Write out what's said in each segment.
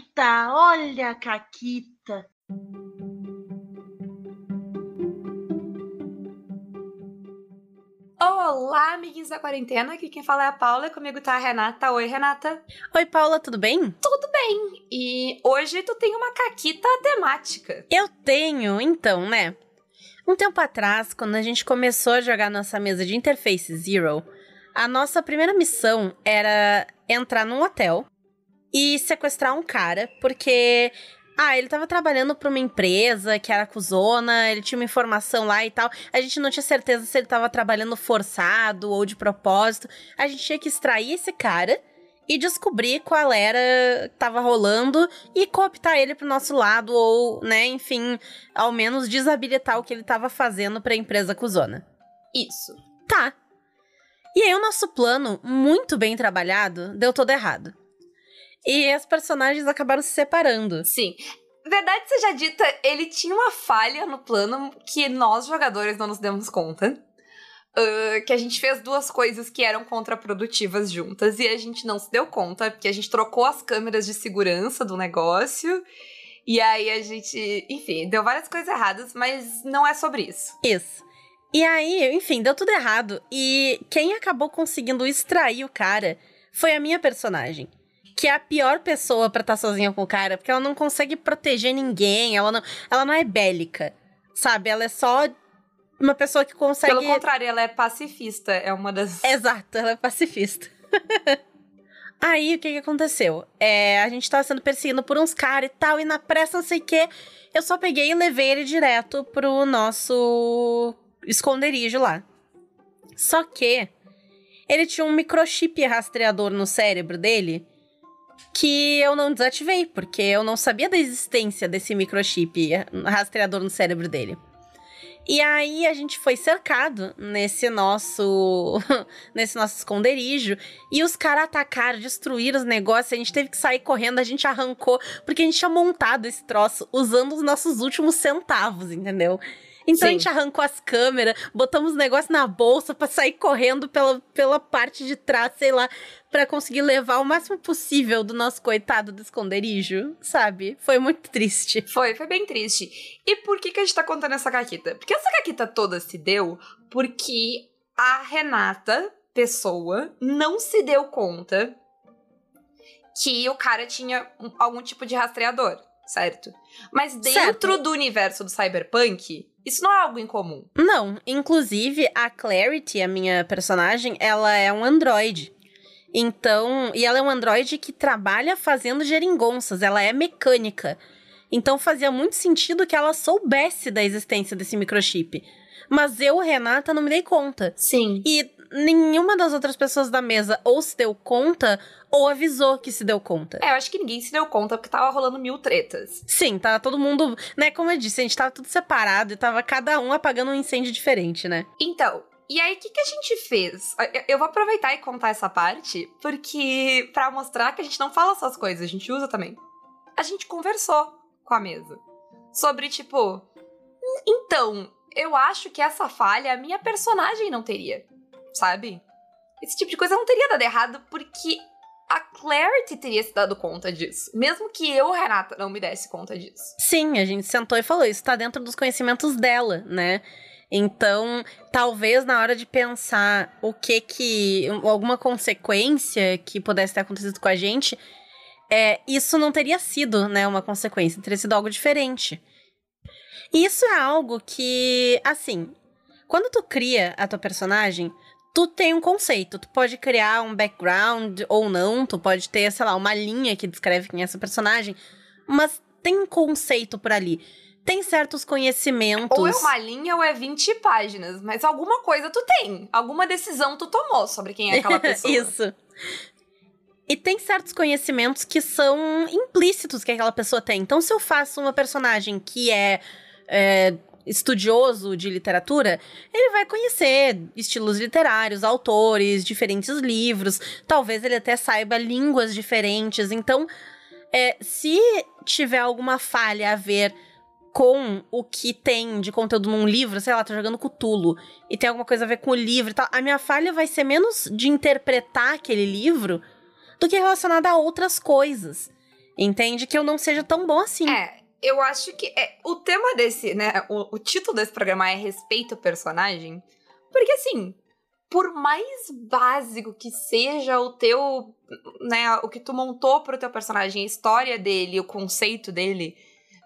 Caquita, olha a Caquita. Olá, amiguinhos da quarentena. Aqui quem fala é a Paula e comigo tá a Renata. Oi, Renata. Oi, Paula, tudo bem? Tudo bem. E hoje tu tem uma caquita temática. Eu tenho, então, né? Um tempo atrás, quando a gente começou a jogar nossa mesa de Interface Zero, a nossa primeira missão era entrar num hotel e sequestrar um cara, porque ah, ele tava trabalhando pra uma empresa que era cuzona, ele tinha uma informação lá e tal. A gente não tinha certeza se ele tava trabalhando forçado ou de propósito. A gente tinha que extrair esse cara e descobrir qual era que tava rolando e cooptar ele pro nosso lado ou, né, enfim, ao menos desabilitar o que ele tava fazendo pra empresa cuzona. Isso. Tá. E aí o nosso plano, muito bem trabalhado, deu todo errado. E as personagens acabaram se separando. Sim. Verdade seja dita, ele tinha uma falha no plano que nós, jogadores, não nos demos conta. Uh, que a gente fez duas coisas que eram contraprodutivas juntas e a gente não se deu conta, porque a gente trocou as câmeras de segurança do negócio. E aí a gente, enfim, deu várias coisas erradas, mas não é sobre isso. Isso. E aí, enfim, deu tudo errado. E quem acabou conseguindo extrair o cara foi a minha personagem que é a pior pessoa para estar tá sozinha com o cara, porque ela não consegue proteger ninguém, ela não, ela não é bélica, sabe? Ela é só uma pessoa que consegue. Pelo contrário, ela é pacifista, é uma das. Exato, ela é pacifista. Aí, o que que aconteceu? É, a gente tava sendo perseguido por uns caras e tal, e na pressa, não sei o quê, eu só peguei e levei ele direto pro nosso esconderijo lá. Só que ele tinha um microchip rastreador no cérebro dele que eu não desativei, porque eu não sabia da existência desse microchip rastreador no cérebro dele. E aí a gente foi cercado nesse nosso nesse nosso esconderijo e os caras atacaram, destruíram os negócios, a gente teve que sair correndo, a gente arrancou porque a gente tinha montado esse troço usando os nossos últimos centavos, entendeu? Então Sim. a gente arrancou as câmeras, botamos o negócio na bolsa para sair correndo pela, pela parte de trás, sei lá, para conseguir levar o máximo possível do nosso coitado do esconderijo, sabe? Foi muito triste. Foi, foi bem triste. E por que, que a gente tá contando essa caquita? Porque essa caquita toda se deu porque a Renata, pessoa, não se deu conta que o cara tinha algum tipo de rastreador, certo? Mas dentro certo. do universo do cyberpunk, isso não é algo incomum. Não, inclusive a Clarity, a minha personagem, ela é um androide. Então, e ela é um androide que trabalha fazendo geringonças, ela é mecânica. Então fazia muito sentido que ela soubesse da existência desse microchip. Mas eu, Renata, não me dei conta. Sim. E nenhuma das outras pessoas da mesa ou se deu conta ou avisou que se deu conta. É, eu acho que ninguém se deu conta porque tava rolando mil tretas. Sim, tava todo mundo, né, como eu disse, a gente tava tudo separado e tava cada um apagando um incêndio diferente, né? Então, e aí, o que, que a gente fez? Eu vou aproveitar e contar essa parte, porque para mostrar que a gente não fala só as coisas, a gente usa também. A gente conversou com a mesa sobre, tipo, então, eu acho que essa falha a minha personagem não teria, sabe? Esse tipo de coisa não teria dado errado porque a Clarity teria se dado conta disso. Mesmo que eu, Renata, não me desse conta disso. Sim, a gente sentou e falou, isso tá dentro dos conhecimentos dela, né? Então, talvez na hora de pensar o que que. alguma consequência que pudesse ter acontecido com a gente, é, isso não teria sido, né, uma consequência, teria sido algo diferente. E isso é algo que, assim, quando tu cria a tua personagem, tu tem um conceito. Tu pode criar um background ou não, tu pode ter, sei lá, uma linha que descreve quem é essa personagem, mas tem um conceito por ali. Tem certos conhecimentos. Ou é uma linha ou é 20 páginas, mas alguma coisa tu tem. Alguma decisão tu tomou sobre quem é aquela pessoa. Isso. E tem certos conhecimentos que são implícitos que aquela pessoa tem. Então, se eu faço uma personagem que é, é estudioso de literatura, ele vai conhecer estilos literários, autores, diferentes livros, talvez ele até saiba línguas diferentes. Então, é, se tiver alguma falha a ver com o que tem de conteúdo num livro, sei lá, tô jogando Cutulo e tem alguma coisa a ver com o livro e tal, a minha falha vai ser menos de interpretar aquele livro do que relacionada a outras coisas. Entende? Que eu não seja tão bom assim. É, eu acho que é, o tema desse, né? O, o título desse programa é Respeito ao Personagem. Porque assim, por mais básico que seja o teu, né, o que tu montou pro teu personagem, a história dele, o conceito dele,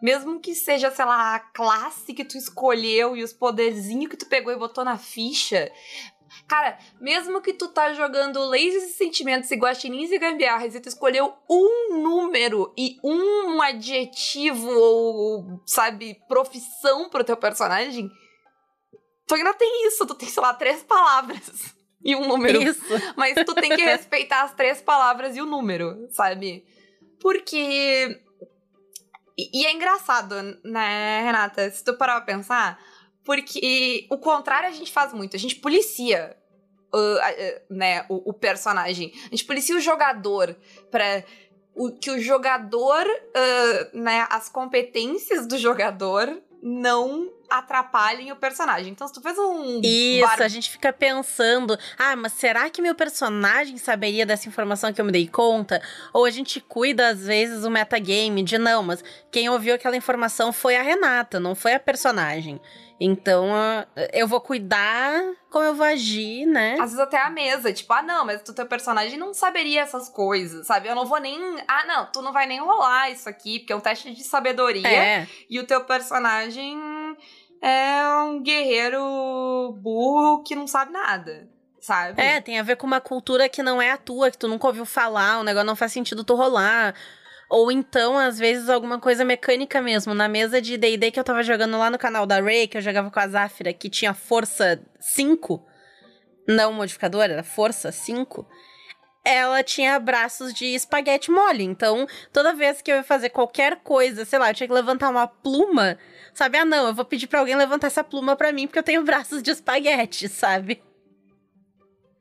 mesmo que seja, sei lá, a classe que tu escolheu e os poderzinhos que tu pegou e botou na ficha, Cara, mesmo que tu tá jogando lasers e sentimentos e guaxinins e gambiarras e tu escolheu um número e um adjetivo ou, sabe, profissão pro teu personagem, tu ainda tem isso, tu tem, sei lá, três palavras e um número. Isso. Mas tu tem que respeitar as três palavras e o número, sabe? Porque. E, é engraçado, né, Renata? Se tu parar pra pensar, porque o contrário a gente faz muito. A gente policia uh, uh, né, o, o, personagem. A gente policia o jogador para que o jogador, uh, né, as competências do jogador não atrapalhem o personagem. Então, se tu fez um. Isso, bar... a gente fica pensando: ah, mas será que meu personagem saberia dessa informação que eu me dei conta? Ou a gente cuida, às vezes, o metagame de não, mas quem ouviu aquela informação foi a Renata, não foi a personagem. Então, eu vou cuidar como eu vou agir, né? Às vezes até a mesa, tipo, ah, não, mas o teu personagem não saberia essas coisas, sabe? Eu não vou nem. Ah, não, tu não vai nem rolar isso aqui, porque é um teste de sabedoria. É. E o teu personagem é um guerreiro burro que não sabe nada. Sabe? É, tem a ver com uma cultura que não é a tua, que tu nunca ouviu falar, o negócio não faz sentido tu rolar. Ou então, às vezes, alguma coisa mecânica mesmo. Na mesa de DD que eu tava jogando lá no canal da Ray, que eu jogava com a Zafira, que tinha força 5, não modificador, era força 5. Ela tinha braços de espaguete mole. Então, toda vez que eu ia fazer qualquer coisa, sei lá, eu tinha que levantar uma pluma, sabe? Ah, não, eu vou pedir pra alguém levantar essa pluma pra mim, porque eu tenho braços de espaguete, sabe?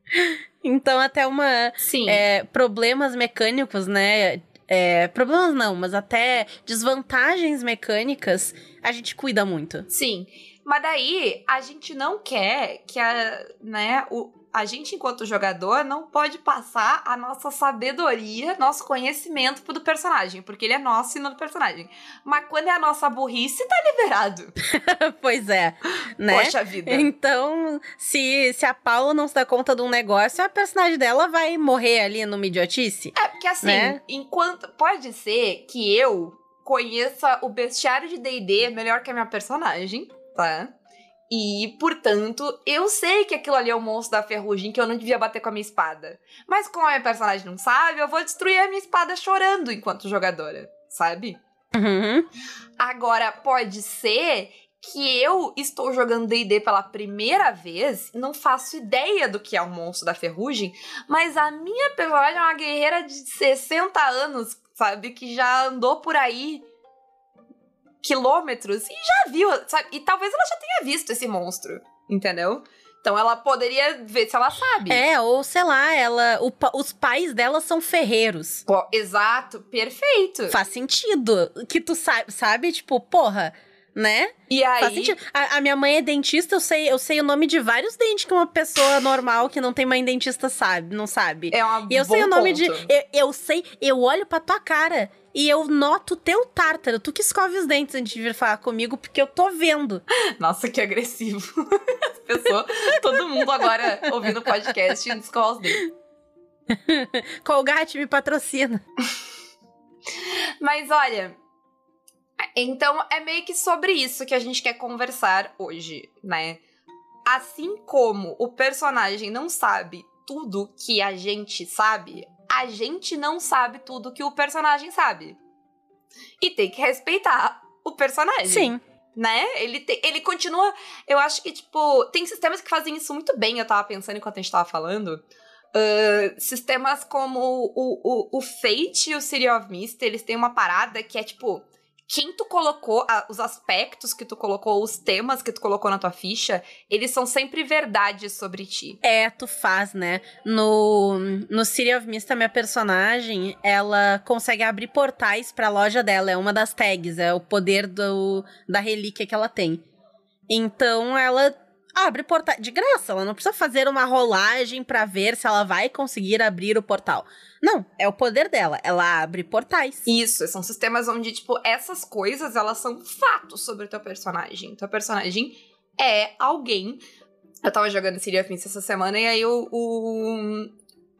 Então, até uma. Sim. É, problemas mecânicos, né? É, problemas não, mas até desvantagens mecânicas, a gente cuida muito. Sim. Mas daí a gente não quer que a, né, o, a gente, enquanto jogador, não pode passar a nossa sabedoria, nosso conhecimento pro do personagem, porque ele é nosso e não do personagem. Mas quando é a nossa burrice, tá liberado. pois é, né? Poxa vida. Então, se, se a Paula não se dá conta de um negócio, a personagem dela vai morrer ali no idiotice. É, porque assim, né? enquanto. Pode ser que eu conheça o bestiário de DD melhor que a minha personagem, tá? E, portanto, eu sei que aquilo ali é o monstro da ferrugem que eu não devia bater com a minha espada. Mas como a minha personagem não sabe, eu vou destruir a minha espada chorando enquanto jogadora, sabe? Uhum. Agora, pode ser que eu estou jogando D&D pela primeira vez, não faço ideia do que é o monstro da ferrugem, mas a minha personagem é uma guerreira de 60 anos, sabe? Que já andou por aí quilômetros e já viu, sabe? E talvez ela já tenha visto esse monstro, entendeu? Então ela poderia ver se ela sabe. É, ou sei lá, ela. O, os pais dela são ferreiros. Pô, exato, perfeito. Faz sentido. Que tu sabe, sabe? Tipo, porra, né? E aí. Faz sentido. A, a, minha mãe é dentista, eu sei, eu sei o nome de vários dentes que uma pessoa normal que não tem mãe dentista sabe, não sabe. É uma E eu sei o nome ponto. de. Eu, eu sei, eu olho pra tua cara e eu noto teu tártaro. Tu que escove os dentes antes de vir falar comigo, porque eu tô vendo. Nossa, que agressivo. As pessoas, todo mundo agora ouvindo o podcast e escova os dentes. Colgate me patrocina. Mas olha, então é meio que sobre isso que a gente quer conversar hoje, né? Assim como o personagem não sabe tudo que a gente sabe, a gente não sabe tudo que o personagem sabe. E tem que respeitar o personagem. Sim. Né? Ele, te, ele continua. Eu acho que, tipo, tem sistemas que fazem isso muito bem. Eu tava pensando enquanto a gente tava falando. Uh, sistemas como o, o, o Fate e o City of Mist, eles têm uma parada que é tipo quem tu colocou, a, os aspectos que tu colocou, os temas que tu colocou na tua ficha, eles são sempre verdades sobre ti. É, tu faz, né? No, no City of Mist, a minha personagem, ela consegue abrir portais pra loja dela. É uma das tags, é o poder do, da relíquia que ela tem. Então, ela abre portal de graça. Ela não precisa fazer uma rolagem para ver se ela vai conseguir abrir o portal. Não, é o poder dela. Ela abre portais. Isso, são sistemas onde, tipo, essas coisas, elas são fatos sobre o teu personagem. Teu personagem é alguém. Eu tava jogando City of Mist essa semana e aí o, o,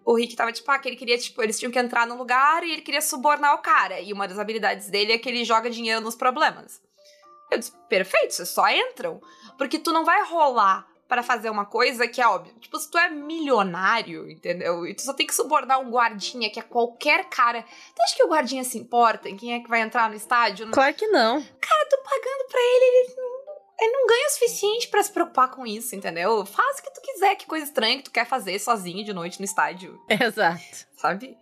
o Rick tava, tipo, ah, que ele queria, tipo, eles tinham que entrar num lugar e ele queria subornar o cara. E uma das habilidades dele é que ele joga dinheiro nos problemas. Eu disse, perfeito, vocês só entram. Porque tu não vai rolar para fazer uma coisa que é óbvio. Tipo, se tu é milionário, entendeu? E tu só tem que subornar um guardinha, que é qualquer cara. Tu acha que o guardinha se importa em quem é que vai entrar no estádio? Claro que não. Cara, tô pagando pra ele, ele não, ele não ganha o suficiente para se preocupar com isso, entendeu? Faz o que tu quiser, que coisa estranha que tu quer fazer sozinho de noite no estádio. Exato. Sabe?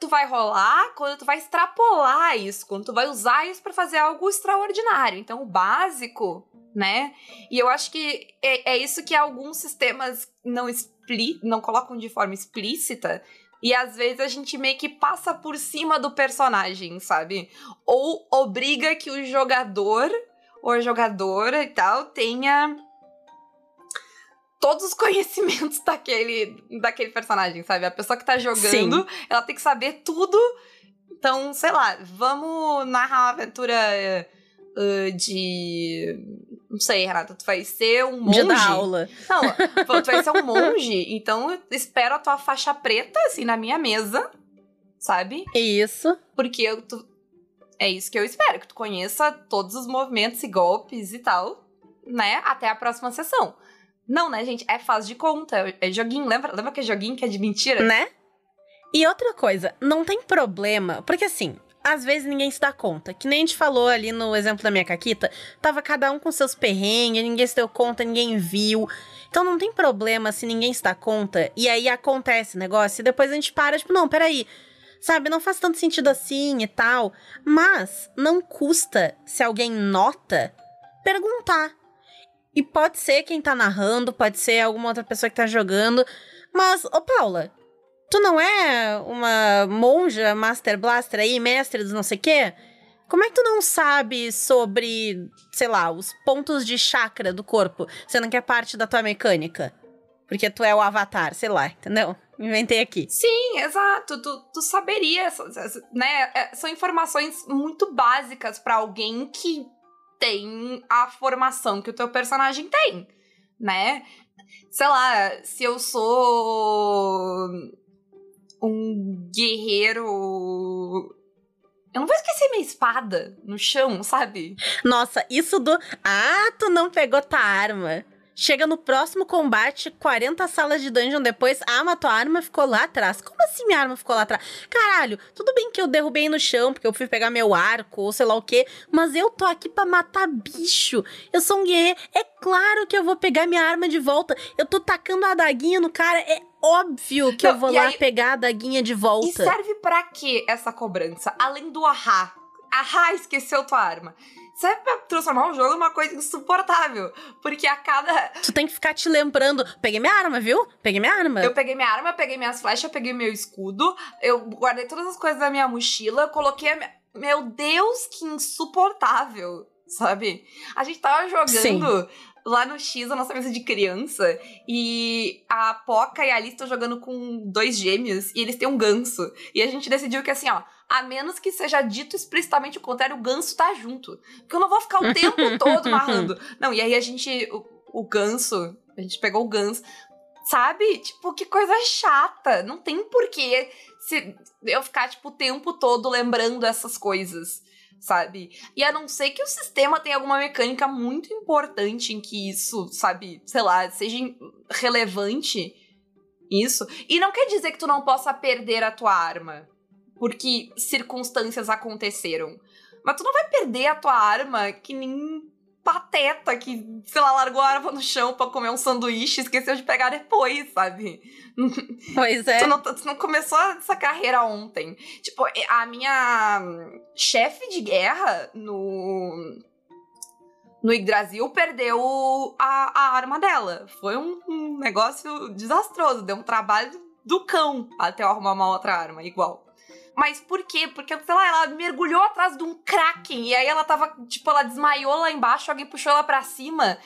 Tu vai rolar quando tu vai extrapolar isso, quando tu vai usar isso para fazer algo extraordinário. Então, o básico, né? E eu acho que é, é isso que alguns sistemas não, expli não colocam de forma explícita. E às vezes a gente meio que passa por cima do personagem, sabe? Ou obriga que o jogador ou a jogadora e tal tenha todos os conhecimentos daquele, daquele personagem, sabe? A pessoa que tá jogando, Sim. ela tem que saber tudo. Então, sei lá, vamos narrar uma aventura uh, de. Não sei, Renata, tu vai ser um monge. De aula. Não, tu vai ser um monge, então eu espero a tua faixa preta, assim, na minha mesa, sabe? Isso. Porque eu, tu, é isso que eu espero, que tu conheça todos os movimentos e golpes e tal, né? Até a próxima sessão. Não, né, gente? É fase de conta. É joguinho. Lembra, lembra que é joguinho que é de mentira? Né? E outra coisa, não tem problema. Porque assim, às vezes ninguém se dá conta. Que nem a gente falou ali no exemplo da minha Caquita, tava cada um com seus perrengues, ninguém se deu conta, ninguém viu. Então não tem problema se ninguém se dá conta e aí acontece negócio e depois a gente para, tipo, não, peraí. Sabe, não faz tanto sentido assim e tal. Mas não custa, se alguém nota, perguntar. E pode ser quem tá narrando, pode ser alguma outra pessoa que tá jogando. Mas, ô Paula, tu não é uma monja Master Blaster aí, mestre dos não sei o quê? Como é que tu não sabe sobre, sei lá, os pontos de chakra do corpo, sendo que é parte da tua mecânica? Porque tu é o avatar, sei lá, entendeu? Inventei aqui. Sim, exato. Tu, tu saberia, né? É, são informações muito básicas para alguém que tem a formação que o teu personagem tem, né? Sei lá, se eu sou um guerreiro. Eu não vou esquecer minha espada no chão, sabe? Nossa, isso do. Ah, tu não pegou tua arma. Chega no próximo combate, 40 salas de dungeon depois, ah, mas tua arma ficou lá atrás. Como assim minha arma ficou lá atrás? Caralho, tudo bem que eu derrubei no chão, porque eu fui pegar meu arco, ou sei lá o quê, mas eu tô aqui pra matar bicho. Eu sou um guerreiro. É claro que eu vou pegar minha arma de volta. Eu tô tacando a daguinha no cara. É óbvio que Não, eu vou lá aí, pegar a daguinha de volta. E serve para quê essa cobrança? Além do ahá. Ahá, esqueceu tua arma serve pra transformar o jogo numa coisa insuportável. Porque a cada. Tu tem que ficar te lembrando. Peguei minha arma, viu? Peguei minha arma. Eu peguei minha arma, peguei minhas flechas, peguei meu escudo. Eu guardei todas as coisas da minha mochila, coloquei a minha. Meu Deus, que insuportável, sabe? A gente tava jogando. Sim lá no X, a nossa mesa de criança, e a Poca e a Alice estão jogando com dois gêmeos, e eles têm um ganso. E a gente decidiu que assim, ó, a menos que seja dito explicitamente o contrário, o ganso tá junto. Porque eu não vou ficar o tempo todo narrando. Não, e aí a gente. O, o ganso. A gente pegou o ganso. Sabe? Tipo, que coisa chata. Não tem porquê se eu ficar, tipo, o tempo todo lembrando essas coisas. Sabe? E a não ser que o sistema tenha alguma mecânica muito importante em que isso, sabe, sei lá, seja relevante. Isso. E não quer dizer que tu não possa perder a tua arma porque circunstâncias aconteceram. Mas tu não vai perder a tua arma que nem pateta que, sei lá, largou a arma no chão pra comer um sanduíche e esqueceu de pegar depois, sabe? Pois é. Tu não, tu não começou essa carreira ontem. Tipo, a minha chefe de guerra no. No Yggdrasil perdeu a, a arma dela. Foi um, um negócio desastroso. Deu um trabalho do cão até eu arrumar uma outra arma igual. Mas por quê? Porque, sei lá, ela mergulhou atrás de um kraken e aí ela tava, tipo, ela desmaiou lá embaixo, alguém puxou ela pra cima.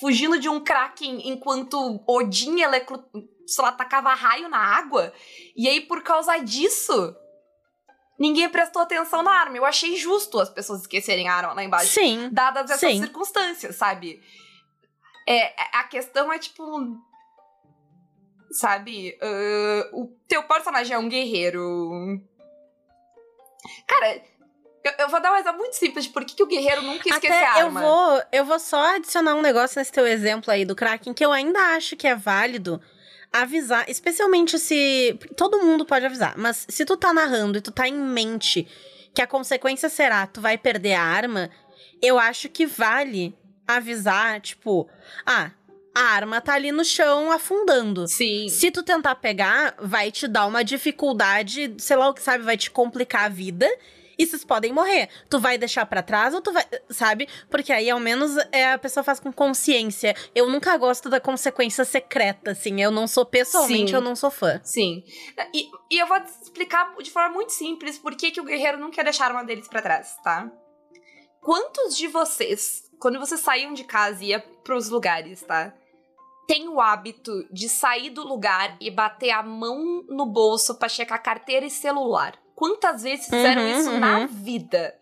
fugindo de um Kraken enquanto Odin electro, sei lá, tacava raio na água. E aí, por causa disso, ninguém prestou atenção na arma. Eu achei justo as pessoas esquecerem a arma lá embaixo. Sim. Dadas essas Sim. circunstâncias, sabe? É, a questão é tipo. Sabe? ah, o teu personagem é um guerreiro. Cara, eu, eu vou dar um exemplo muito simples de por que, que o guerreiro nunca esquece Até a eu arma. vou, eu vou só adicionar um negócio nesse teu exemplo aí do Kraken que eu ainda acho que é válido avisar, especialmente se todo mundo pode avisar, mas se tu tá narrando e tu tá em mente que a consequência será tu vai perder a arma, eu acho que vale avisar, tipo, ah, a arma tá ali no chão afundando. Sim. Se tu tentar pegar, vai te dar uma dificuldade, sei lá o que sabe, vai te complicar a vida. E vocês podem morrer. Tu vai deixar pra trás ou tu vai. Sabe? Porque aí, ao menos, é, a pessoa faz com consciência. Eu nunca gosto da consequência secreta, assim. Eu não sou, pessoalmente, Sim. eu não sou fã. Sim. E, e eu vou explicar de forma muito simples por que, que o guerreiro não quer deixar a arma deles pra trás, tá? Quantos de vocês, quando vocês saíam de casa e ia pros lugares, tá? Tem o hábito de sair do lugar e bater a mão no bolso pra checar carteira e celular? Quantas vezes fizeram Uhum, isso uhum. na vida?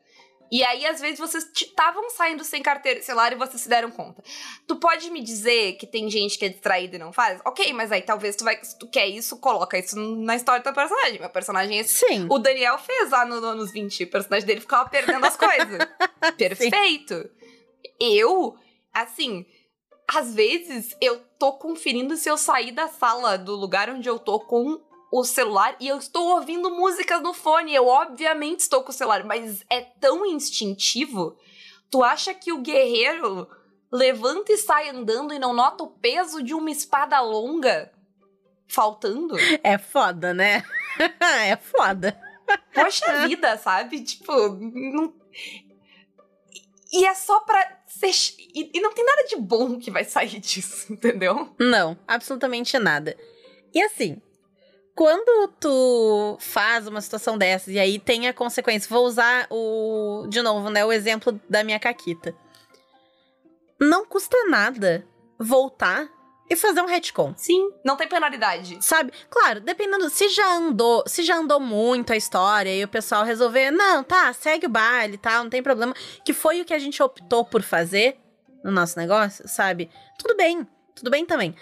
E aí, às vezes, vocês estavam saindo sem carteira e celular e vocês se deram conta. Tu pode me dizer que tem gente que é distraída e não faz? Ok, mas aí talvez tu vai. Se tu quer isso, coloca isso na história do teu personagem. Meu personagem é esse. Sim. O Daniel fez lá no, no- nos 20. O personagem dele ficava perdendo as coisas. Perfeito. Eu, assim, às vezes eu tô conferindo se eu sair da sala do lugar onde eu tô com o celular e eu estou ouvindo músicas no fone. Eu, obviamente, estou com o celular, mas é tão instintivo. Tu acha que o guerreiro levanta e sai andando e não nota o peso de uma espada longa faltando? É foda, né? é foda. Poxa vida, sabe? Tipo, não... E é só pra ser. E, e não tem nada de bom que vai sair disso, entendeu? Não, absolutamente nada. E assim, quando tu faz uma situação dessas e aí tem a consequência, vou usar o de novo, né, o exemplo da minha caquita. Não custa nada voltar e fazer um retcon. Sim. Não tem penalidade. Sabe? Claro, dependendo se já andou, se já andou muito a história e o pessoal resolver, não, tá, segue o baile, tá, não tem problema, que foi o que a gente optou por fazer no nosso negócio, sabe? Tudo bem, tudo bem também.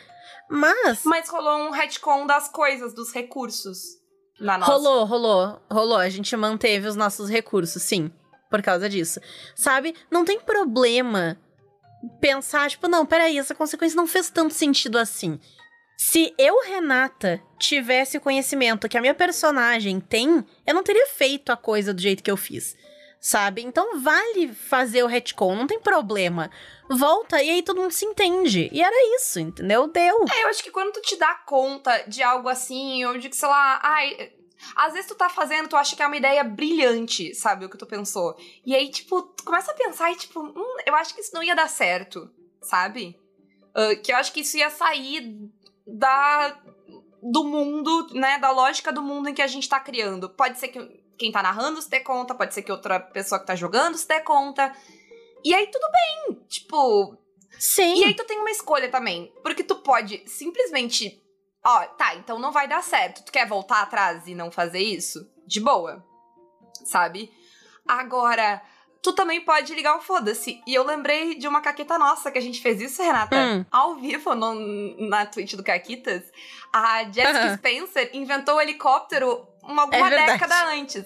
Mas Mas rolou um retcon das coisas, dos recursos. Na nossa. Rolou, rolou, rolou. A gente manteve os nossos recursos, sim, por causa disso. Sabe? Não tem problema pensar, tipo, não, peraí, essa consequência não fez tanto sentido assim. Se eu, Renata, tivesse o conhecimento que a minha personagem tem, eu não teria feito a coisa do jeito que eu fiz. Sabe? Então vale fazer o retcon, não tem problema. Volta e aí todo mundo se entende. E era isso, entendeu? Deu. É, eu acho que quando tu te dá conta de algo assim, ou de que, sei lá, ai. Às vezes tu tá fazendo, tu acha que é uma ideia brilhante, sabe? O que tu pensou. E aí, tipo, tu começa a pensar e, tipo, hum, eu acho que isso não ia dar certo, sabe? Ah, que eu acho que isso ia sair da. do mundo, né? Da lógica do mundo em que a gente tá criando. Pode ser que quem tá narrando se dê conta, pode ser que outra pessoa que tá jogando se dê conta. E aí tudo bem. Tipo, Sim. e aí tu tem uma escolha também. Porque tu pode simplesmente. Ó, tá, então não vai dar certo. Tu quer voltar atrás e não fazer isso? De boa. Sabe? Agora, tu também pode ligar o foda-se. E eu lembrei de uma caqueta nossa que a gente fez isso, Renata, Hum. ao vivo no- na Twitch do Caquitas. A Jessica. Spencer inventou o helicóptero uma, É alguma verdade. década antes.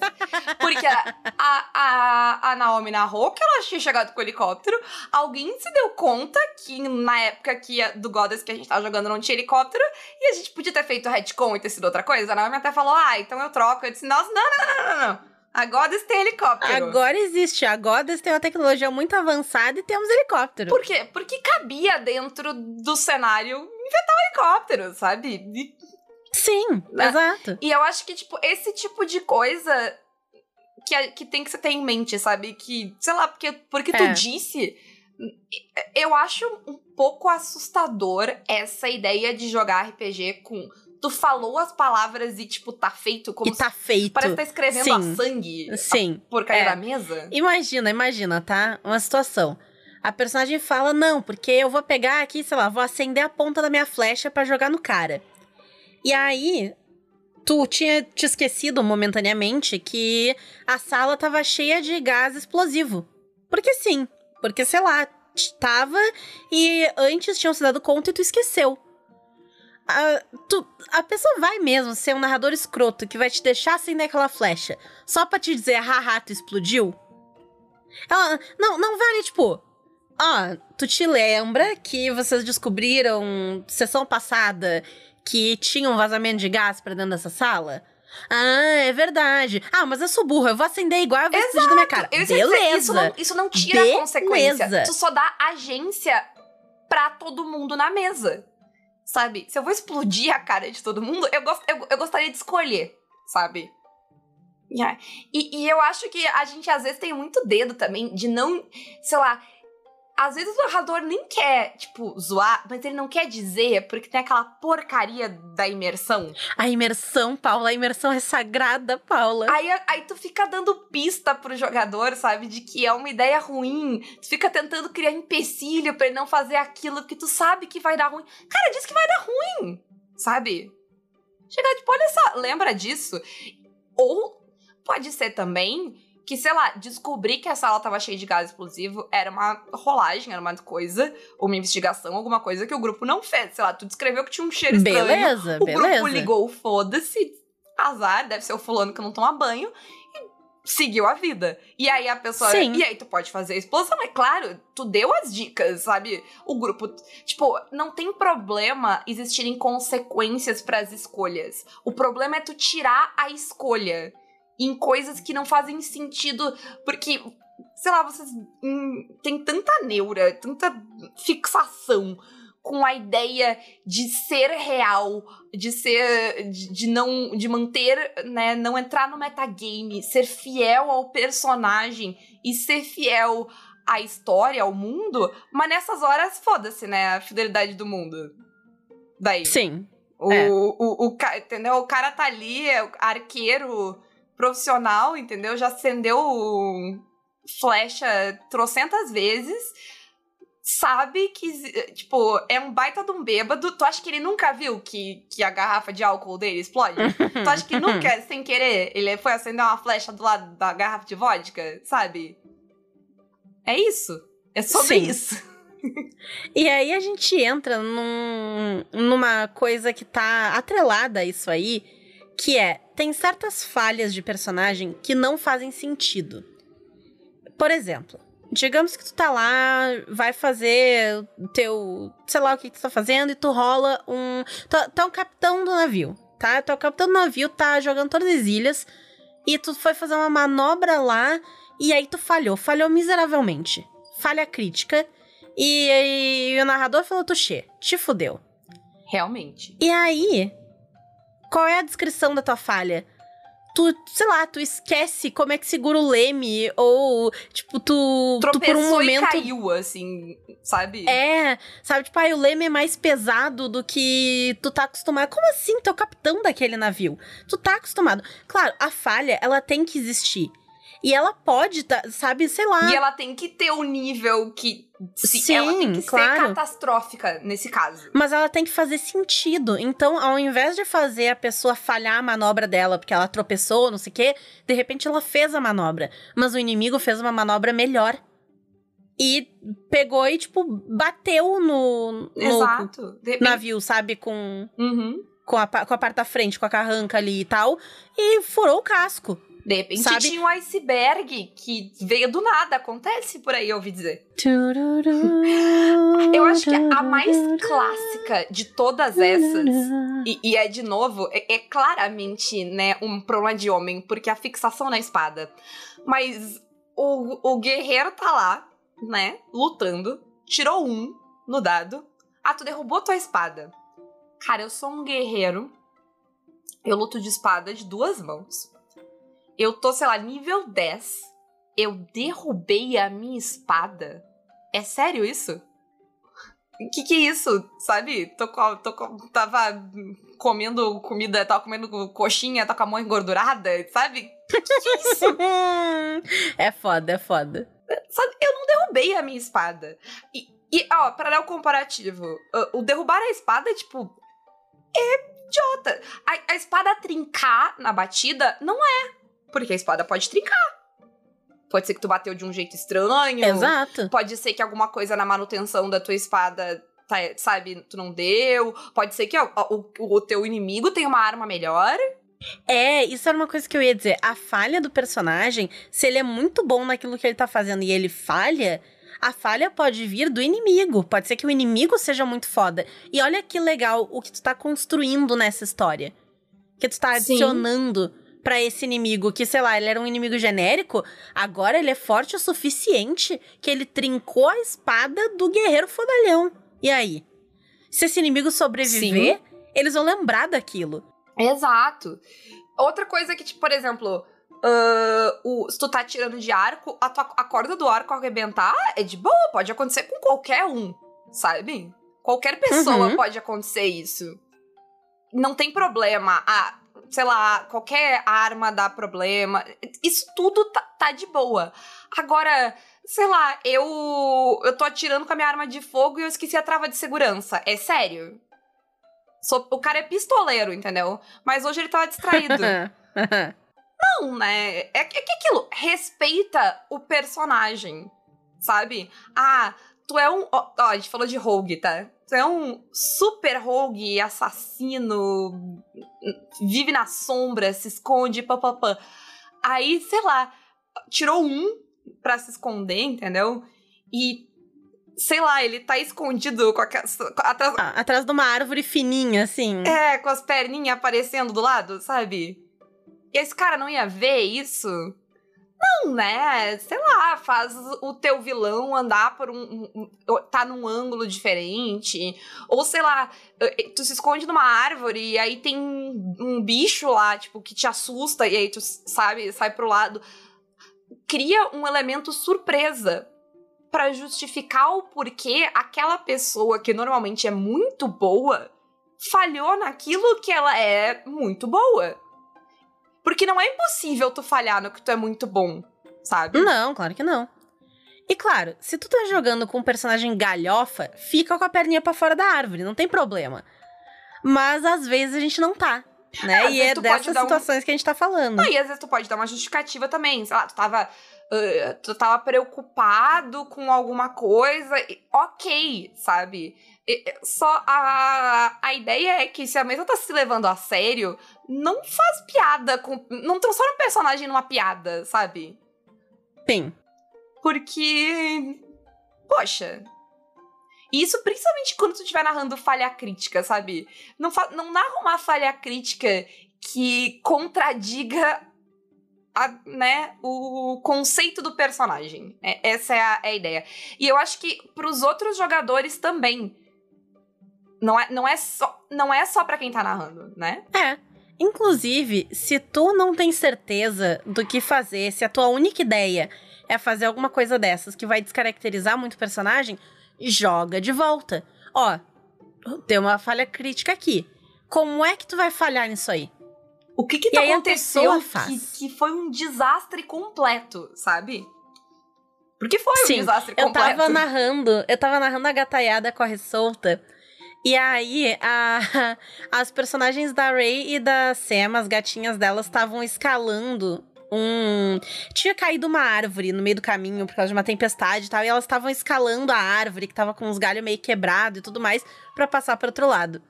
Porque a, a, a, a Naomi narrou que ela tinha chegado com o helicóptero. Alguém se deu conta que na época que a- do Goddess que a gente tava jogando não tinha helicóptero e a gente podia ter feito retcon e ter sido outra coisa. A Naomi até falou, ah, então eu troco. Eu disse, nossa, não, não, não, não, não. A Goddess tem helicóptero. Agora existe. A Goddess tem uma tecnologia muito avançada e temos helicóptero. Por quê? Porque cabia dentro do cenário inventar um helicóptero, sabe? E, Sim, Né? exato. e eu acho que, tipo, esse tipo de coisa que, a- que tem que você ter em mente, sabe? Que, sei lá, porque, porque tu É. disse. Eu acho um pouco assustador essa ideia de jogar RPG com. Tu falou as palavras e, tipo, tá feito como E tá feito. parece que tá escrevendo Sim. a sangue Sim. a porcaria É. da mesa. Imagina, imagina, tá? Uma situação. A personagem fala: Não, porque eu vou pegar aqui, sei lá, vou acender a ponta da minha flecha para jogar no cara. E aí, tu tinha te esquecido momentaneamente que a sala tava cheia de gás explosivo. Porque sim, porque sei lá, tava e antes tinham se dado conta e tu esqueceu. A, tu, a pessoa vai mesmo ser um narrador escroto que vai te deixar acender aquela flecha só pra te dizer, haha, tu explodiu? Ela, não, não vale, tipo, ó, tu te lembra que vocês descobriram sessão passada que tinha um vazamento de gás pra dentro dessa sala? Ah, é verdade. Ah, mas eu sou burra, eu vou acender igual vou explodir na minha cara. Eu Beleza. Dizer, isso, não, isso não tira Beleza. consequência. Tu só dá agência pra todo mundo na mesa. Sabe? Se eu vou explodir a cara de todo mundo, eu, gost, eu, eu gostaria de escolher, sabe? Yeah. E, e eu acho que a gente às vezes tem muito dedo também de não, sei lá, às vezes o narrador nem quer, tipo, zoar, mas ele não quer dizer porque tem aquela porcaria da imersão. A imersão, Paula, a imersão é sagrada, Paula. Aí, aí tu fica dando pista pro jogador, sabe, de que é uma ideia ruim. Tu fica tentando criar empecilho pra ele não fazer aquilo, porque tu sabe que vai dar ruim. Cara, diz que vai dar ruim, sabe? Chega tipo, olha só, lembra disso? Ou pode ser também que, sei lá, descobrir que a sala tava cheia de gás explosivo era uma rolagem, era uma coisa, uma investigação, alguma coisa que o grupo não fez. Sei lá, tu descreveu que tinha um cheiro estranho. Beleza, o beleza. grupo ligou, foda-se, azar, deve ser o fulano que não toma banho, e seguiu a vida. E aí a pessoa. Sim. E aí tu pode fazer a explosão, é claro, tu deu as dicas, sabe? O grupo. Tipo, não tem problema existirem consequências pras escolhas. O problema é tu tirar a escolha em coisas que não fazem sentido, porque, sei lá, vocês hum, têm tanta neura, tanta fixação com a ideia de ser real, de ser, de, de não, de manter, né, não entrar no metagame, ser fiel ao personagem e ser fiel à história, ao mundo, mas nessas horas, foda-se, né, a fidelidade do mundo. Daí. Sim. O, É. o, o, ca- entendeu? O cara tá ali, é o arqueiro profissional, entendeu? Já acendeu flecha trocentas vezes. Sabe que, tipo, é um baita de um bêbado. Tu acha que ele nunca viu que, que a garrafa de álcool dele explode? tu acha que nunca, sem querer, ele foi acender uma flecha do lado da garrafa de vodka? Sabe? É isso. É sobre Sim. isso. E aí a gente entra num, numa coisa que tá atrelada a isso aí, que é, tem certas falhas de personagem que não fazem sentido. Por exemplo, digamos que tu tá lá, vai fazer o teu, sei lá o que, que tu tá fazendo, e tu rola um. Tu, tu é um capitão do navio, tá? Tu é o capitão do navio, tá jogando todas as ilhas, e tu foi fazer uma manobra lá, e aí tu falhou, falhou miseravelmente. Falha crítica. E, e o narrador falou, Tuxê, te fudeu. Realmente. E aí, qual é a descrição da tua falha? Tu, sei lá, tu esquece como é que segura o leme, ou, tipo, tu, tu por um momento... e caiu, assim, sabe? É, sabe, tipo, aí o leme é mais pesado do que tu tá acostumado. Como assim? Tu é o capitão daquele navio. Tu tá acostumado. Claro, a falha, ela tem que existir. E ela pode, tá, sabe, sei lá. E ela tem que ter o nível que. Se, Sim, ela tem que claro. ser catastrófica nesse caso. Mas ela tem que fazer sentido. Então, ao invés de fazer a pessoa falhar a manobra dela porque ela tropeçou, não sei o quê, de repente ela fez a manobra. Mas o inimigo fez uma manobra melhor. E pegou e, tipo, bateu no, Exato. Repente- navio, sabe? Com, Uhum. com, a, com a parte da frente, com a carranca ali e tal. E furou o casco. De repente Sabe? tinha um iceberg que veio do nada. Acontece por aí, eu ouvi dizer. Eu acho que a mais clássica de todas essas. E, e é, de novo, é, é claramente, né, um problema de homem, porque a fixação na espada. Mas o, o guerreiro tá lá, né, lutando, tirou um no dado. Ah, tu derrubou tua espada. Cara, eu sou um guerreiro. Eu luto de espada de duas mãos. Eu tô, sei lá, nível 10. Eu derrubei a minha espada. É sério isso? Que que é isso? Sabe? Tô com, tô tava comendo comida, tava comendo coxinha, tá com a mão engordurada, sabe? Que que é isso? é foda, é foda. Sabe? Eu não derrubei a minha espada. E, e ó, para dar o comparativo, o, o derrubar a espada é tipo. É idiota. A, a espada trincar na batida não é. Porque a espada pode trincar. Pode ser que tu bateu de um jeito estranho. Exato. Pode ser que alguma coisa na manutenção da tua espada, tá, sabe, tu não deu. Pode ser que ó, o, o teu inimigo tenha uma arma melhor. É, isso era uma coisa que eu ia dizer. A falha do personagem, se ele é muito bom naquilo que ele tá fazendo e ele falha, a falha pode vir do inimigo. Pode ser que o inimigo seja muito foda. E olha que legal o que tu tá construindo nessa história. Que tu tá adicionando para esse inimigo, que sei lá, ele era um inimigo genérico, agora ele é forte o suficiente que ele trincou a espada do guerreiro fodalhão. E aí? Se esse inimigo sobreviver, Sim. eles vão lembrar daquilo. Exato. Outra coisa que, tipo, por exemplo, Uh, o, se tu tá tirando de arco, a, tua, a corda do arco arrebentar é de boa, pode acontecer com qualquer um, sabe? Qualquer pessoa uhum. pode acontecer isso. Não tem problema. Ah, sei lá, qualquer arma dá problema. Isso tudo tá, tá de boa. Agora, sei lá, eu eu tô atirando com a minha arma de fogo e eu esqueci a trava de segurança. É sério? Sou, o cara é pistoleiro, entendeu? Mas hoje ele tava distraído. Não, né? É, é que aquilo, respeita o personagem, sabe? Ah, tu é um. Ó, ó, a gente falou de rogue, tá? Tu é um super rogue, assassino, vive na sombra, se esconde, papapá. Aí, sei lá, tirou um pra se esconder, entendeu? E sei lá, ele tá escondido com a, atrás... Ah, atrás de uma árvore fininha, assim. É, com as perninhas aparecendo do lado, sabe? E esse cara não ia ver isso? Não, né? Sei lá, faz o teu vilão andar por um, um, tá num ângulo diferente. Ou sei lá, tu se esconde numa árvore e aí tem um bicho lá, tipo, que te assusta e aí tu, sabe, sai pro lado. Cria um elemento surpresa para justificar o porquê aquela pessoa que normalmente é muito boa falhou naquilo que ela é muito boa. Porque não é impossível tu falhar no que tu é muito bom, sabe? Não, claro que não. E claro, se tu tá jogando com um personagem galhofa, fica com a perninha para fora da árvore, não tem problema. Mas às vezes a gente não tá. Né? É, e é dessas situações um... que a gente tá falando. Não, e às vezes tu pode dar uma justificativa também. Sei lá, tu tava. Uh, tu tava preocupado com alguma coisa. Ok, sabe? Só a, a ideia é que se a mesa tá se levando a sério, não faz piada com. Não transforma o personagem numa piada, sabe? Sim. Porque. Poxa. Isso principalmente quando tu estiver narrando falha crítica, sabe? Não, não narra uma falha crítica que contradiga a, né, o conceito do personagem. É, essa é a, é a, ideia. E eu acho que pros outros jogadores também não é, não é só, não é só para quem tá narrando, né? É. Inclusive, se tu não tem certeza do que fazer, se a tua única ideia é fazer alguma coisa dessas que vai descaracterizar muito o personagem, joga de volta. Ó, tem uma falha crítica aqui. Como é que tu vai falhar nisso aí? O que que aconteceu que, que foi um desastre completo, sabe? Porque foi Sim, um desastre completo. Eu tava narrando, eu tava narrando a gataiada corre solta e aí, a, as personagens da Ray e da Sam, as gatinhas delas, estavam escalando um. Tinha caído uma árvore no meio do caminho por causa de uma tempestade e tal, e elas estavam escalando a árvore, que tava com os galhos meio quebrados e tudo mais, para passar para outro lado.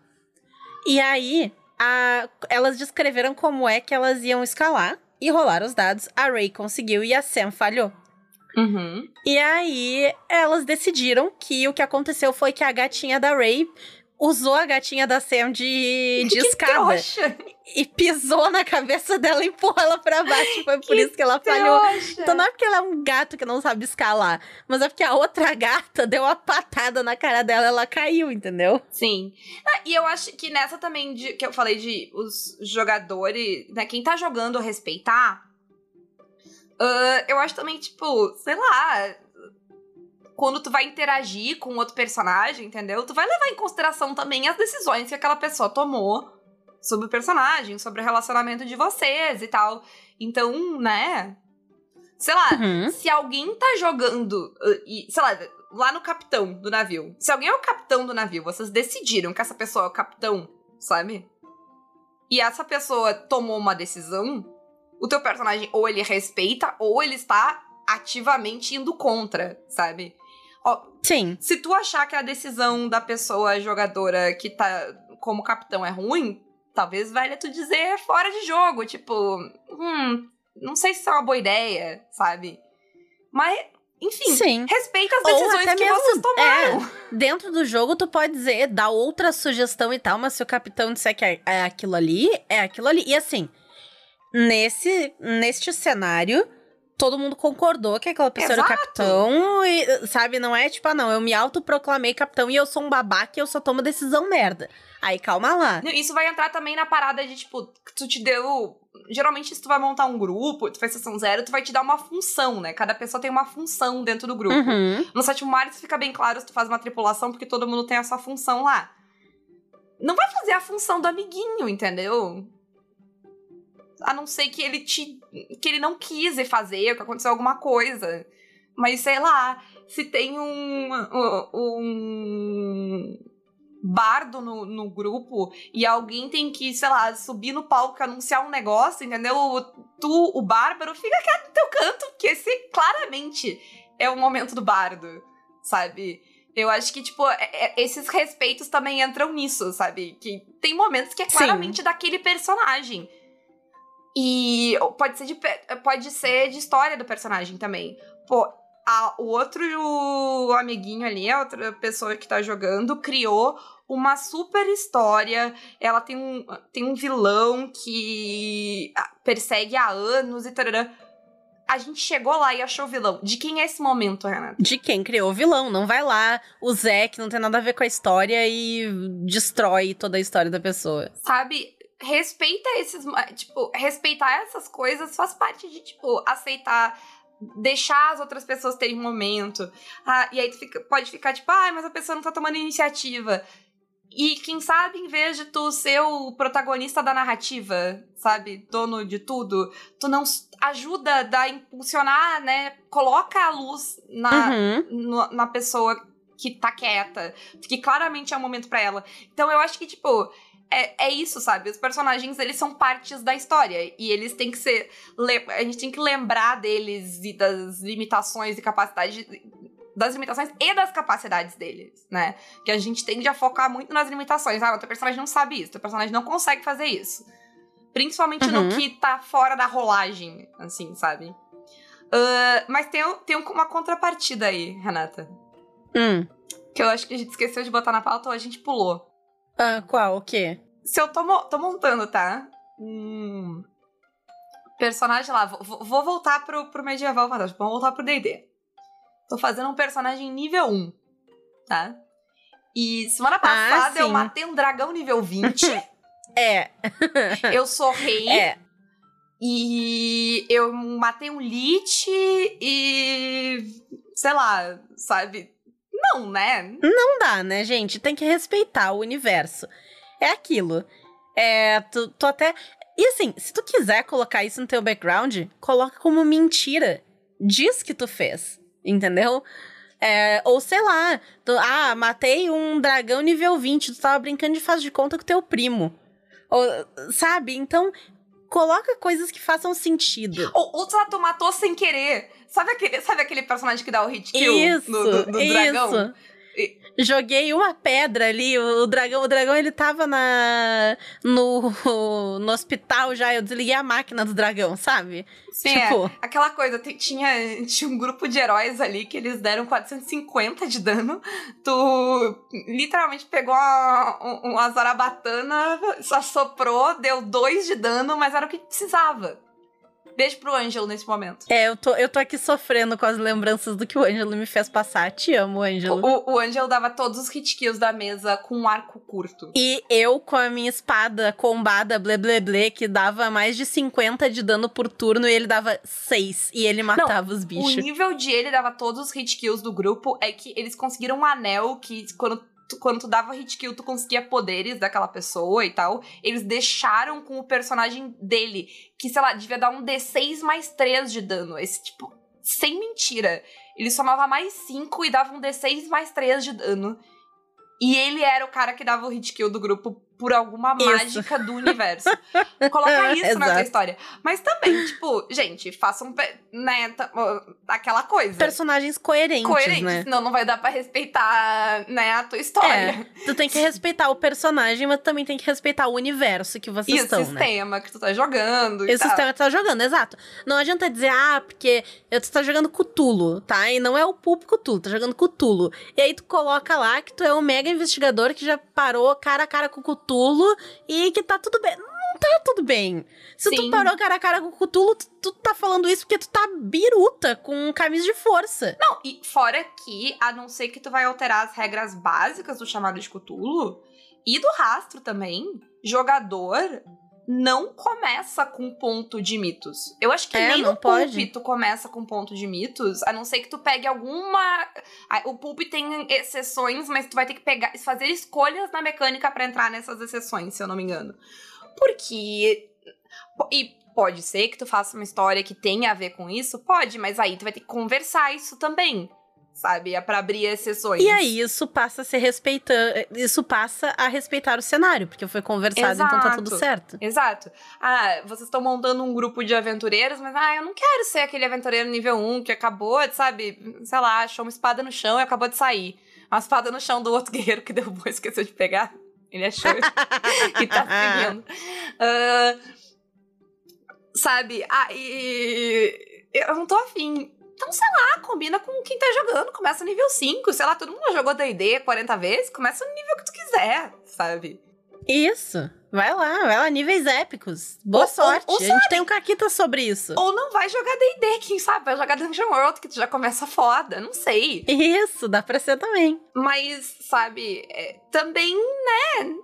E aí, a, elas descreveram como é que elas iam escalar e rolar os dados. A Ray conseguiu e a Sam falhou. Uhum. E aí, elas decidiram que o que aconteceu foi que a gatinha da Ray usou a gatinha da Sam de, de escada. Trouxa. E pisou na cabeça dela e empurrou ela pra baixo. Foi por isso que ela falhou. Então não é porque ela é um gato que não sabe escalar, mas é porque a outra gata deu uma patada na cara dela e ela caiu, entendeu? Sim. Ah, e eu acho que nessa também de, que eu falei de os jogadores, né? Quem tá jogando respeitar. Uh, eu acho também, tipo, sei lá, quando tu vai interagir com outro personagem, entendeu? Tu vai levar em consideração também as decisões que aquela pessoa tomou sobre o personagem, sobre o relacionamento de vocês e tal. Então, né? Sei lá, Uhum. se alguém tá jogando, uh, e, sei lá, lá no capitão do navio. Se alguém é o capitão do navio, vocês decidiram que essa pessoa é o capitão, sabe? E essa pessoa tomou uma decisão, o teu personagem ou ele respeita ou ele está ativamente indo contra, sabe? Sim. Se tu achar que a decisão da pessoa jogadora que tá como capitão é ruim, talvez valha tu dizer fora de jogo, tipo, hum, não sei se isso é uma boa ideia, sabe? Mas, enfim, Sim. respeita as decisões que mesmo- vocês tomaram. Dentro do jogo, tu pode dizer, dar outra sugestão e tal, mas se o capitão disser que é, é aquilo ali, é aquilo ali. E assim, nesse, neste cenário, todo mundo concordou que aquela pessoa era o Exato. capitão, e, sabe? Não é tipo, ah, não, eu me autoproclamei capitão e eu sou um babaca e eu só tomo decisão merda. Aí calma lá. Isso vai entrar também na parada de, tipo, tu te deu. Geralmente, se tu vai montar um grupo, tu faz sessão zero, tu vai te dar uma função, né? Cada pessoa tem uma função dentro do grupo. Uhum. No sétimo mar, isso fica bem claro se tu faz uma tripulação, porque todo mundo tem essa função lá. Não vai fazer a função do amiguinho, entendeu? A não ser que ele te. que ele não quis fazer, que aconteceu alguma coisa. Mas sei lá, se tem um. um bardo no, no grupo e alguém tem que, sei lá, subir no palco e anunciar um negócio, entendeu? Tu, o bárbaro, fica quieto no teu canto, porque esse claramente é o momento do bardo, sabe? Eu acho que, tipo, é- é- esses respeitos também entram nisso, sabe? Que tem momentos que é Sim. claramente daquele personagem. E pode ser, de, pode ser de história do personagem também. Pô, a- o outro amiguinho ali, a outra pessoa que tá jogando, criou uma super história. Ela tem um, tem um vilão que ah, persegue há anos e tarará. A gente chegou lá e achou o vilão. De quem é esse momento, Renata? De quem criou o vilão. Não vai lá, o Zé, que não tem nada a ver com a história, e destrói toda a história da pessoa. Sabe? Respeita esses. Tipo, respeitar essas coisas faz parte de, tipo, aceitar. Deixar as outras pessoas terem um momento. Ah, e aí tu fica- pode ficar tipo, ah, mas a pessoa não tá tomando iniciativa. E quem sabe, em vez de tu ser o protagonista da narrativa, sabe? Dono de tudo, tu não ajuda a impulsionar, né? Coloca a luz na, Uhum. no- na pessoa que tá quieta. Que claramente é um momento pra ela. Então eu acho que, tipo, é, é isso, sabe? Os personagens, eles são partes da história. E eles têm que ser. A gente tem que lembrar deles e das limitações e capacidades. Das limitações e das capacidades deles, né? Que a gente tende a focar muito nas limitações. Ah, o teu personagem não sabe isso, teu personagem não consegue fazer isso. Principalmente Uhum. no que tá fora da rolagem, assim, sabe? Ah, mas tem, tem uma contrapartida aí, Renata. Hum. Que eu acho que a gente esqueceu de botar na pauta ou a gente pulou. Ah, qual? O quê? Se eu tô, tô montando, tá? Um personagem lá. Vou, vou voltar pro, pro medieval fantástico. Vamos voltar pro D&D. Tô fazendo um personagem nível 1, tá? E semana passada eu sim. matei um dragão nível 20. É, eu sou rei. é. E eu matei um lich e. sei lá, sabe? Não, né? Não dá, né, gente? Tem que respeitar o universo. É aquilo. É, tu, tu até. E assim, se tu quiser colocar isso no teu background, coloca como mentira. Diz que tu fez. Entendeu? É, ou sei lá, tu, ah, matei um dragão nível 20, tu tava brincando de faz de conta com teu primo. Ou, sabe? Então, coloca coisas que façam sentido. Ou, ou tu matou sem querer. Sabe aquele, sabe aquele personagem que dá o hit kill Isso, no, do, do dragão? Joguei uma pedra ali, o dragão, o dragão ele tava na no, no hospital já, eu desliguei a máquina do dragão, sabe? Sim, tipo, é. Aquela coisa, tinha, tinha um grupo de heróis ali que eles deram 450 de dano. Tu literalmente pegou uma, um- uma zarabatana, só soprou, deu 2 de dano, mas era o que precisava. Beijo pro Ângelo nesse momento. é, eu tô, eu tô aqui sofrendo com as lembranças do que o Ângelo me fez passar. Te amo, Ângelo. O, o Ângelo dava todos os hit kills da mesa com um arco curto. E eu com a minha espada combada, ble ble ble, que dava mais de 50 de dano por turno, e ele dava 6. E ele matava os O bichos. nível de ele dava todos os hit kills do grupo é que eles conseguiram um anel que, quando tu, quando tu dava hit kill, tu conseguia poderes daquela pessoa e tal. Eles deixaram com o personagem dele, que, sei lá, devia dar um D6 mais 3 de dano. Esse tipo, sem mentira. Ele somava mais 5 e dava um D6 mais 3 de dano. E ele era o cara que dava o hit kill do grupo por alguma Isso. mágica do universo. Coloca isso na tua história. Mas também, tipo, gente, façam, pe- né, aquela coisa. Personagens coerentes, Coerente, né? senão não vai dar pra respeitar, né, a tua história. Tu tem que respeitar o personagem, mas também tem que respeitar o universo que vocês E o estão, né? sistema que tu tá jogando e Esse tal. sistema que tu tá jogando, exato. Não adianta dizer, ah, porque tu tá jogando Cthulhu, tá? E não é o Pulp Cthulhu, tá jogando Cthulhu. E aí tu coloca lá que tu é o mega investigador que já parou cara a cara com Cthulhu e que tá tudo bem. Não tá tudo bem. Se Sim. tu parou cara a cara com Cthulhu, tu, tu tá falando isso porque tu tá biruta com camisa de força. Não, e fora que, a não ser que tu vai alterar as regras básicas do chamado de Cthulhu e do rastro também, jogador não começa com ponto de mitos. Eu acho que É, nem no pode. tu começa com ponto de mitos, a não ser que tu pegue alguma... O Pulp tem exceções, mas tu vai ter que pegar, fazer escolhas na mecânica pra entrar nessas exceções, se eu não me engano. Porque... E pode ser que tu faça uma história que tenha a ver com isso, pode, mas aí tu vai ter que conversar isso também, sabe? É pra abrir exceções. E aí isso passa a ser respeitando. Isso passa a respeitar o cenário, porque foi conversado, então tá tudo Exato. certo. Exato. Ah, vocês estão montando um grupo de aventureiros, mas ah, eu não quero ser aquele aventureiro nível 1 que acabou, de, sabe, sei lá, achou uma espada no chão e acabou de sair. Uma espada no chão do outro guerreiro que derrubou e esqueceu de pegar. Ele achou e tá seguindo. Ah, sabe? Ah, e eu não tô afim. Então, sei lá, combina com quem tá jogando. Começa no nível 5. Sei lá, todo mundo já jogou D&D 40 vezes. Começa no nível que tu quiser, sabe? Isso. Vai lá, vai lá, níveis épicos. Boa Ou- sorte. ou- ou a gente tem um Caquita sobre isso. Ou não vai jogar D&D, quem sabe? Vai jogar Dungeon World, que tu já começa foda. Não sei. Isso, dá pra ser também. Mas, sabe, é, também, né?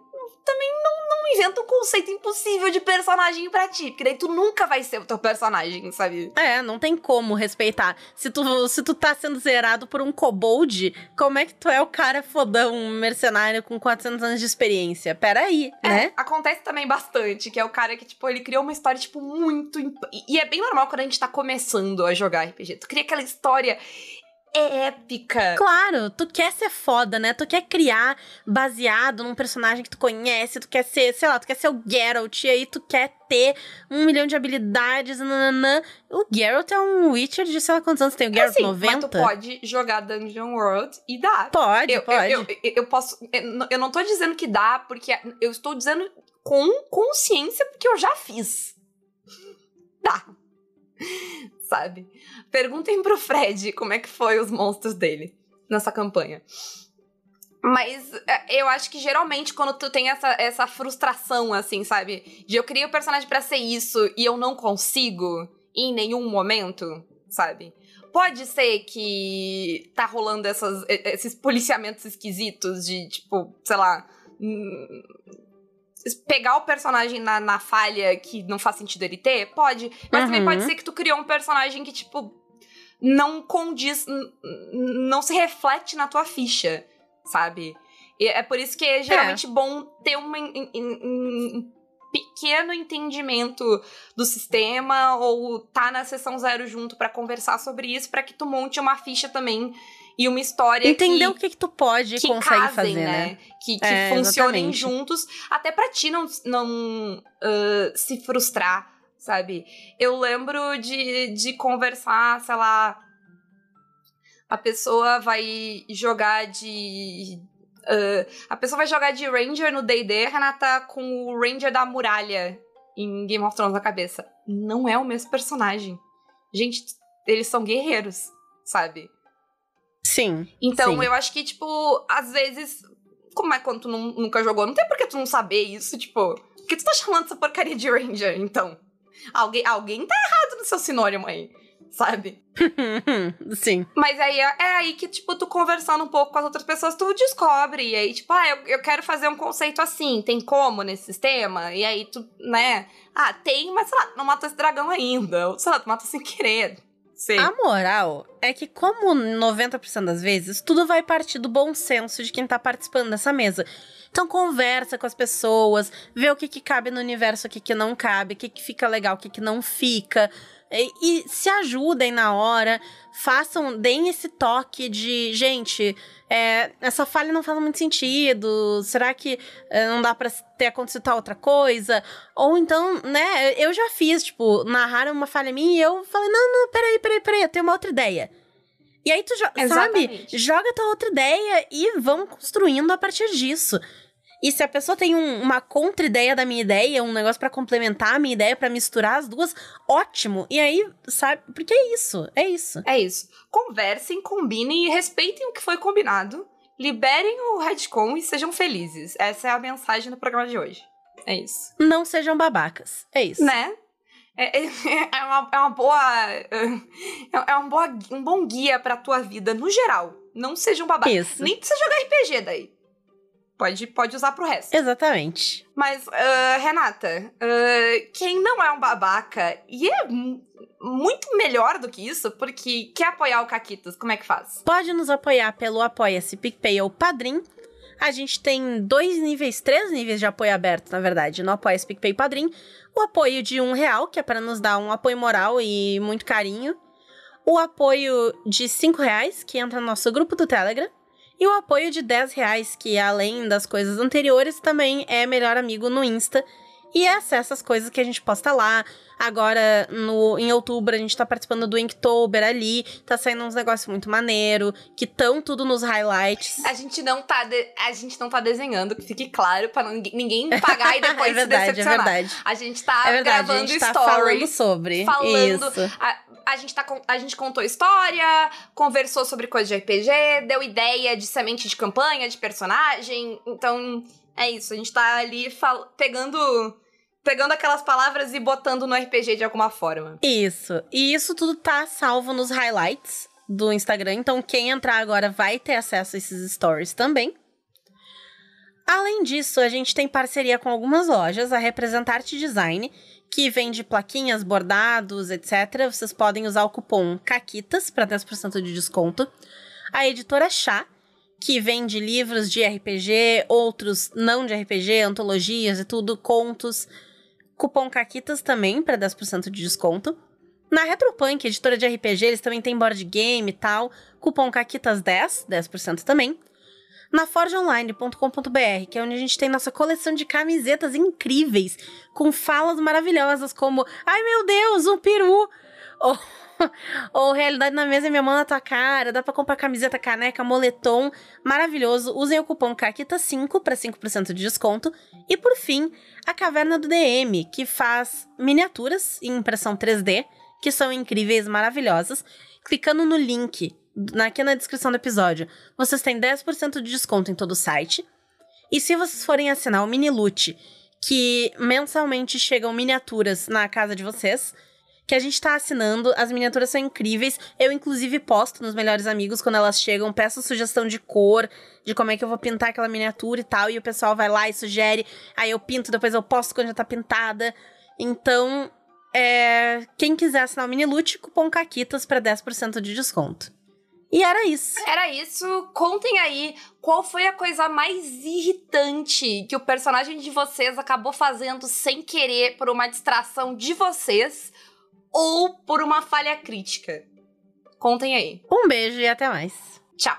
Não, inventa um conceito impossível de personagem pra ti. Porque daí tu nunca vai ser o teu personagem, sabe? É, não tem como respeitar. Se tu, se tu tá sendo zerado por um kobold, como é que tu é o cara fodão, um mercenário com 400 anos de experiência? Peraí, É, né? acontece também bastante, que é o cara que, tipo, ele criou uma história, tipo, muito. E e é bem normal quando a gente tá começando a jogar RPG. Tu cria aquela história épica. Claro, tu quer ser foda, né? Tu quer criar baseado num personagem que tu conhece, tu quer ser, sei lá, tu quer ser o Geralt, e aí tu quer ter um milhão de habilidades, nananã. O Geralt é um Witcher de sei lá quantos anos tem, o Geralt Assim, 90? Mas tu pode jogar Dungeon World e dá. Pode, Eu, pode. eu, eu, eu posso. Eu não- eu não tô dizendo que dá, porque eu estou dizendo com consciência, porque eu já fiz. Dá. Sabe? Perguntem pro Fred como é que foi os monstros dele nessa campanha. Mas é, eu acho que geralmente quando tu tem essa, essa frustração, assim, sabe? De eu criei o personagem pra ser isso e eu não consigo em nenhum momento, sabe? Pode ser que tá rolando essas, esses policiamentos esquisitos de, tipo, sei lá. Pegar o personagem na, na falha que não faz sentido ele ter? Pode. Mas também Uhum. pode ser que tu criou um personagem que, tipo, não condiz. não se reflete na tua ficha, sabe? E é por isso que é geralmente bom ter em- um pequeno entendimento do sistema ou tá na sessão zero junto pra conversar sobre isso, pra que tu monte uma ficha também e uma história Entender que, o que, que tu pode e que consegue casem, fazer, né? né? Que, que É, funcionem exatamente. juntos, até pra ti não, não ah, se frustrar, sabe? Eu lembro de, de conversar, sei lá, a pessoa vai jogar de. ah, a pessoa vai jogar de Ranger no DD, Renata, com o Ranger da muralha em Game of Thrones na cabeça. Não é o mesmo personagem. Gente, eles são guerreiros, sabe? Sim. Então, Sim. eu acho que, tipo, às vezes. Como é quando tu nu- nunca jogou? Não tem por que tu não saber isso, tipo. Por que tu tá chamando essa porcaria de Ranger, então? Alguém, alguém tá errado no seu sinônimo aí, sabe? Sim. Mas aí é, é aí que, tipo, tu conversando um pouco com as outras pessoas, tu descobre. E aí, tipo, ah, eu, eu quero fazer um conceito assim. Tem como nesse sistema? E aí tu, né? Ah, tem, mas sei lá, tu não matou esse dragão ainda. Ou sei lá, tu matou sem querer. Sim. A moral é que, como 90% das vezes, tudo vai partir do bom senso de quem tá participando dessa mesa. Então conversa com as pessoas, vê o que, que cabe no universo, o que, que não cabe, o que, que fica legal, o que, que não fica. E, e se ajudem na hora, façam, deem esse toque de, gente, é, essa falha não faz muito sentido. Será que é, não dá pra ter acontecido tal outra coisa? Ou então, né, eu já fiz, tipo, narraram uma falha minha e eu falei, não, não, peraí, peraí, peraí, eu tenho uma outra ideia. E aí tu, jo- sabe, Exatamente. joga tua outra ideia e vamos construindo a partir disso. E se a pessoa tem um- uma contra-ideia da minha ideia, um negócio pra complementar a minha ideia, pra misturar as duas, ótimo. E aí, sabe, porque é isso, é isso. É isso. Conversem, combinem e respeitem o que foi combinado. Liberem o retcon e sejam felizes. Essa é a mensagem do programa de hoje. É isso. Não sejam babacas. É isso. Né? É, é- é uma, é uma boa. É, é um, boa, um bom guia pra tua vida no geral. Não sejam babacas. Isso. Nem precisa jogar RPG daí. Pode, pode usar pro resto. Exatamente. Mas, ah, Renata, ah, quem não é um babaca e é mu- muito melhor do que isso, porque quer apoiar o Caquitas, como é que faz? Pode nos apoiar pelo Apoia-se, PicPay ou Padrim. A gente tem dois níveis, três níveis de apoio aberto, na verdade, no Apoia-se, PicPay e Padrim. O apoio de um real, que é para nos dar um apoio moral e muito carinho. O apoio de cinco reais, que entra no nosso grupo do Telegram. E o apoio de 10 reais, que além das coisas anteriores, também é melhor amigo no Insta. E acessa as coisas que a gente posta lá. Agora, no, em outubro, a gente tá participando do Inktober ali. Tá saindo uns negócios muito maneiro, que estão tudo nos highlights. A gente não tá, de- a gente não tá desenhando, que fique claro, pra não- ninguém pagar e depois é se verdade, é decepcionar. verdade. A gente tá é verdade, gravando a gente tá falando stories. sobre falando- isso. A, a gente tá, a gente contou história, conversou sobre coisa de RPG, deu ideia de semente de campanha, de personagem. Então, é isso. A gente tá ali fal- pegando, pegando aquelas palavras e botando no RPG de alguma forma. Isso. E isso tudo tá salvo nos highlights do Instagram. Então, quem entrar agora vai ter acesso a esses stories também. Além disso, a gente tem parceria com algumas lojas, a Representarte Design, que vende plaquinhas, bordados, etc. Vocês podem usar o cupom CAQUITAS para 10% de desconto. A editora Chá, que vende livros de RPG, outros não de RPG, antologias e tudo, contos. Cupom CAQUITAS também para 10% de desconto. Na Retropunk, editora de RPG, eles também têm board game e tal. Cupom CAQUITAS10, 10% também. Na forgeonline.com.br, que é onde a gente tem nossa coleção de camisetas incríveis, com falas maravilhosas como Ai meu Deus, um peru! Ou, ou Realidade na mesa, minha mão na tua cara. Dá pra comprar camiseta, caneca, moletom. Maravilhoso. Usem o cupom CAQUITA5 para 5% de desconto. E por fim, a Caverna do DM, que faz miniaturas em impressão 3D, que são incríveis, maravilhosas. Clicando no link aqui na descrição do episódio, vocês têm 10% de desconto em todo o site. E se vocês forem assinar o Mini Loot, que mensalmente chegam miniaturas na casa de vocês, que a gente tá assinando, as miniaturas são incríveis. Eu, inclusive, posto nos melhores amigos quando elas chegam, peço sugestão de cor, de como é que eu vou pintar aquela miniatura e tal, e o pessoal vai lá e sugere. Aí eu pinto, depois eu posto quando já tá pintada. Então, é, quem quiser assinar o Mini Loot, cupom CAQUITAS para 10% de desconto. E era isso. Era isso. Contem aí qual foi a coisa mais irritante que o personagem de vocês acabou fazendo sem querer por uma distração de vocês ou por uma falha crítica. Contem aí. Um beijo e até mais. Tchau.